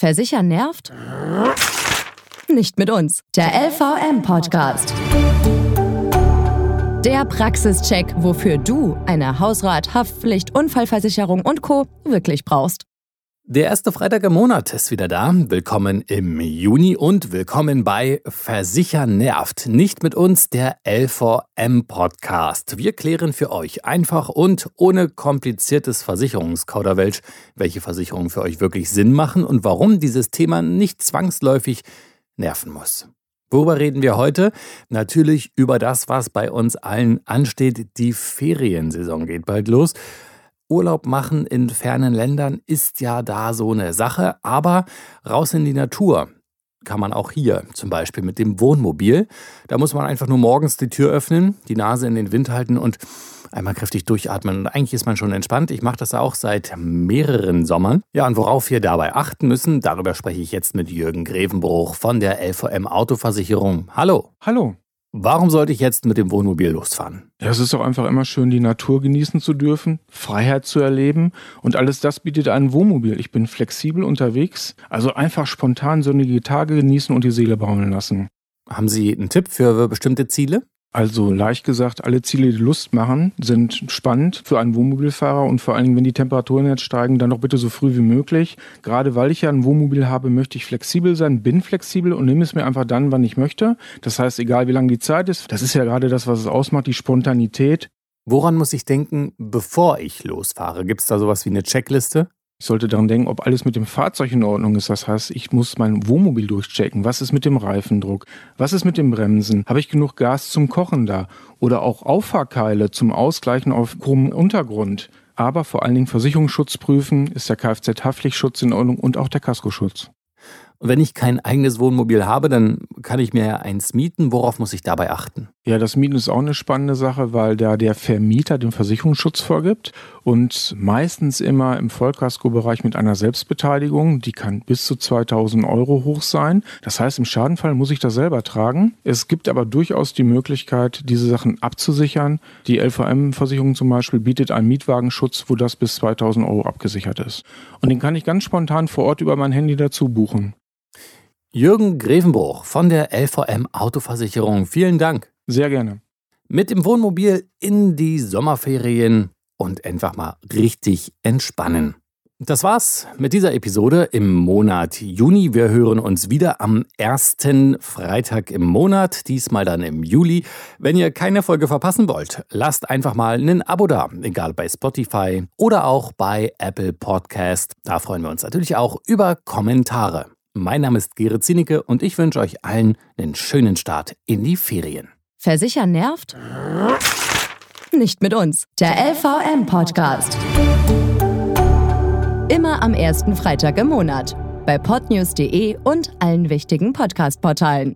Versichern nervt? Nicht mit uns. Der LVM-Podcast. Der Praxischeck, wofür du eine Hausrat, Haftpflicht, Unfallversicherung und Co. wirklich brauchst. Der erste Freitag im Monat ist wieder da. Willkommen im Juni und willkommen bei Versichern nervt. Nicht mit uns, der L4M Podcast. Wir klären für euch einfach und ohne kompliziertes Versicherungskauderwelsch, welche Versicherungen für euch wirklich Sinn machen und warum dieses Thema nicht zwangsläufig nerven muss. Worüber reden wir heute? Natürlich über das, was bei uns allen ansteht. Die Feriensaison geht bald los. Urlaub machen in fernen Ländern ist ja da so eine Sache, aber raus in die Natur kann man auch hier, zum Beispiel mit dem Wohnmobil. Da muss man einfach nur morgens die Tür öffnen, die Nase in den Wind halten und einmal kräftig durchatmen. Und eigentlich ist man schon entspannt. Ich mache das auch seit mehreren Sommern. Ja, und worauf wir dabei achten müssen, darüber spreche ich jetzt mit Jürgen Grevenbruch von der LVM Autoversicherung. Hallo. Hallo. Warum sollte ich jetzt mit dem Wohnmobil losfahren? Ja, es ist doch einfach immer schön, die Natur genießen zu dürfen, Freiheit zu erleben und alles das bietet ein Wohnmobil. Ich bin flexibel unterwegs, also einfach spontan sonnige Tage genießen und die Seele baumeln lassen. Haben Sie einen Tipp für bestimmte Ziele? Also leicht gesagt, alle Ziele, die Lust machen, sind spannend für einen Wohnmobilfahrer und vor allen Dingen, wenn die Temperaturen jetzt steigen, dann doch bitte so früh wie möglich. Gerade weil ich ja ein Wohnmobil habe, möchte ich flexibel sein, bin flexibel und nehme es mir einfach dann, wann ich möchte. Das heißt, egal wie lange die Zeit ist, das ist ja gerade das, was es ausmacht, die Spontanität. Woran muss ich denken, bevor ich losfahre? Gibt es da sowas wie eine Checkliste? Ich sollte daran denken, ob alles mit dem Fahrzeug in Ordnung ist. Das heißt, ich muss mein Wohnmobil durchchecken. Was ist mit dem Reifendruck? Was ist mit dem Bremsen? Habe ich genug Gas zum Kochen da? Oder auch Auffahrkeile zum Ausgleichen auf krummem Untergrund? Aber vor allen Dingen Versicherungsschutz prüfen, ist der Kfz-Haftpflichtschutz in Ordnung und auch der Kaskoschutz. Und wenn ich kein eigenes Wohnmobil habe, dann kann ich mir ja eins mieten. Worauf muss ich dabei achten? Ja, das Mieten ist auch eine spannende Sache, weil da der Vermieter den Versicherungsschutz vorgibt und meistens immer im Vollkaskobereich mit einer Selbstbeteiligung. Die kann bis zu 2000 Euro hoch sein. Das heißt, im Schadenfall muss ich das selber tragen. Es gibt aber durchaus die Möglichkeit, diese Sachen abzusichern. Die LVM-Versicherung zum Beispiel bietet einen Mietwagenschutz, wo das bis 2000 Euro abgesichert ist. Und den kann ich ganz spontan vor Ort über mein Handy dazu buchen. Jürgen Grevenbruch von der LVM Autoversicherung. Vielen Dank. Sehr gerne. Mit dem Wohnmobil in die Sommerferien und einfach mal richtig entspannen. Das war's mit dieser Episode im Monat Juni. Wir hören uns wieder am ersten Freitag im Monat, diesmal dann im Juli. Wenn ihr keine Folge verpassen wollt, lasst einfach mal ein Abo da, egal bei Spotify oder auch bei Apple Podcast. Da freuen wir uns natürlich auch über Kommentare. Mein Name ist Gerrit Zienicke und ich wünsche euch allen einen schönen Start in die Ferien. Versichern nervt? Nicht mit uns. Der LVM-Podcast. Immer am ersten Freitag im Monat. Bei podnews.de und allen wichtigen Podcast-Portalen.